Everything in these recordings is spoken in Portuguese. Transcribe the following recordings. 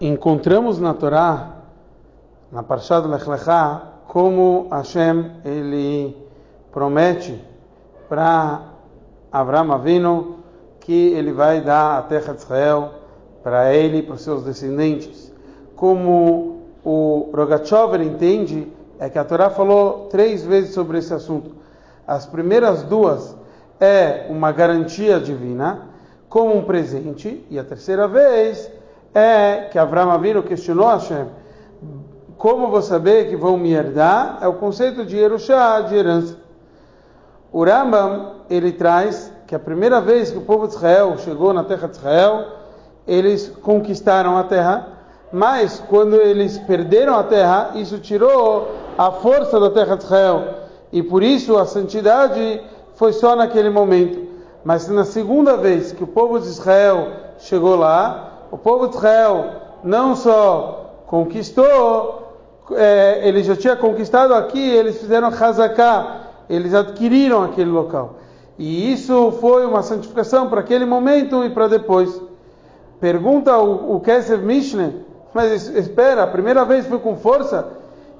encontramos na Torá, na Parshá do Lech Lechá, como Hashem ele promete para Abraão Avino que ele vai dar a terra de Israel para ele e para os seus descendentes. Como o Rogachover entende, é que a Torá falou três vezes sobre esse assunto. As primeiras duas é uma garantia divina, como um presente, e a terceira vez é que Abraão Avino questionou Hashem, como vou saber que vão me herdar? É o conceito de Erushá, de herança. O Rambam, ele traz que a primeira vez que o povo de Israel chegou na terra de Israel, eles conquistaram a terra, mas quando eles perderam a terra, isso tirou a força da terra de Israel. E por isso a santidade foi só naquele momento. Mas na segunda vez que o povo de Israel chegou lá, o povo de Israel não só conquistou, é, ele já tinha conquistado aqui, eles fizeram Hazaká, eles adquiriram aquele local. E isso foi uma santificação para aquele momento e para depois. Pergunta o, o Kesef Mishneh, mas espera, a primeira vez foi com força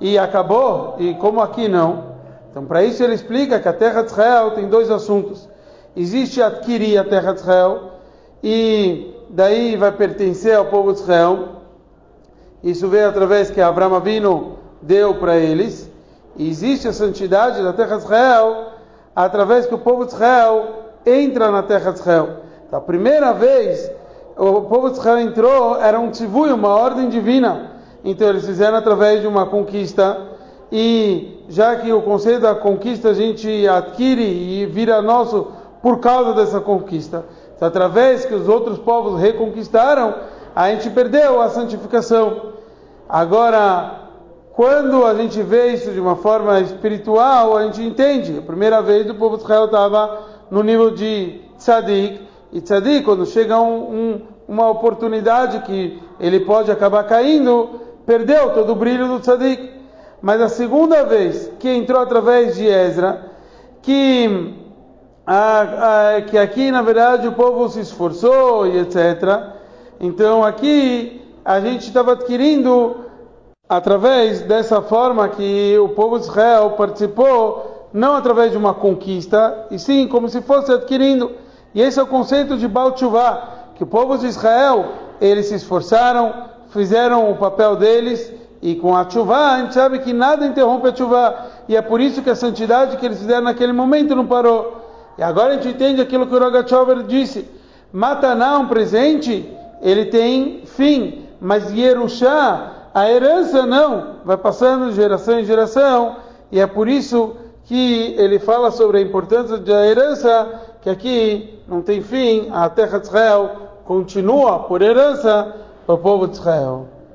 e acabou, e como aqui não. Então, para isso ele explica que a terra de Israel tem dois assuntos. Existe adquirir a terra de Israel e daí vai pertencer ao povo de Israel. Isso veio através que Abraão Avino deu para eles. E existe a santidade da terra de Israel através que o povo de Israel entra na terra de Israel. Então, a primeira vez o povo de Israel entrou era um tzivui, uma ordem divina. Então eles fizeram através de uma conquista e já que o conceito da conquista a gente adquire e vira nosso por causa dessa conquista. Então, através que os outros povos reconquistaram, a gente perdeu a santificação. Agora, quando a gente vê isso de uma forma espiritual, a gente entende. A primeira vez o povo de Israel estava no nível de tzadik, e tzadik, quando chega um, um, uma oportunidade que ele pode acabar caindo, perdeu todo o brilho do tzadik. Mas a segunda vez que entrou através de Ezra, que a, a, que aqui na verdade o povo se esforçou e etc. Então aqui a gente estava adquirindo através dessa forma que o povo de Israel participou, não através de uma conquista, e sim como se fosse adquirindo. E esse é o conceito de Baal que o povo de Israel, eles se esforçaram, fizeram o papel deles, e com a Tshuva, a gente sabe que nada interrompe a Tshuva, e é por isso que a santidade que eles fizeram naquele momento não parou. E agora a gente entende aquilo que o Rogachover disse. Mataná, um presente, ele tem fim, mas Yerushá, a herança não, vai passando de geração em geração, e é por isso que ele fala sobre a importância da herança, que aqui não tem fim, a terra de Israel continua por herança para o povo de Israel.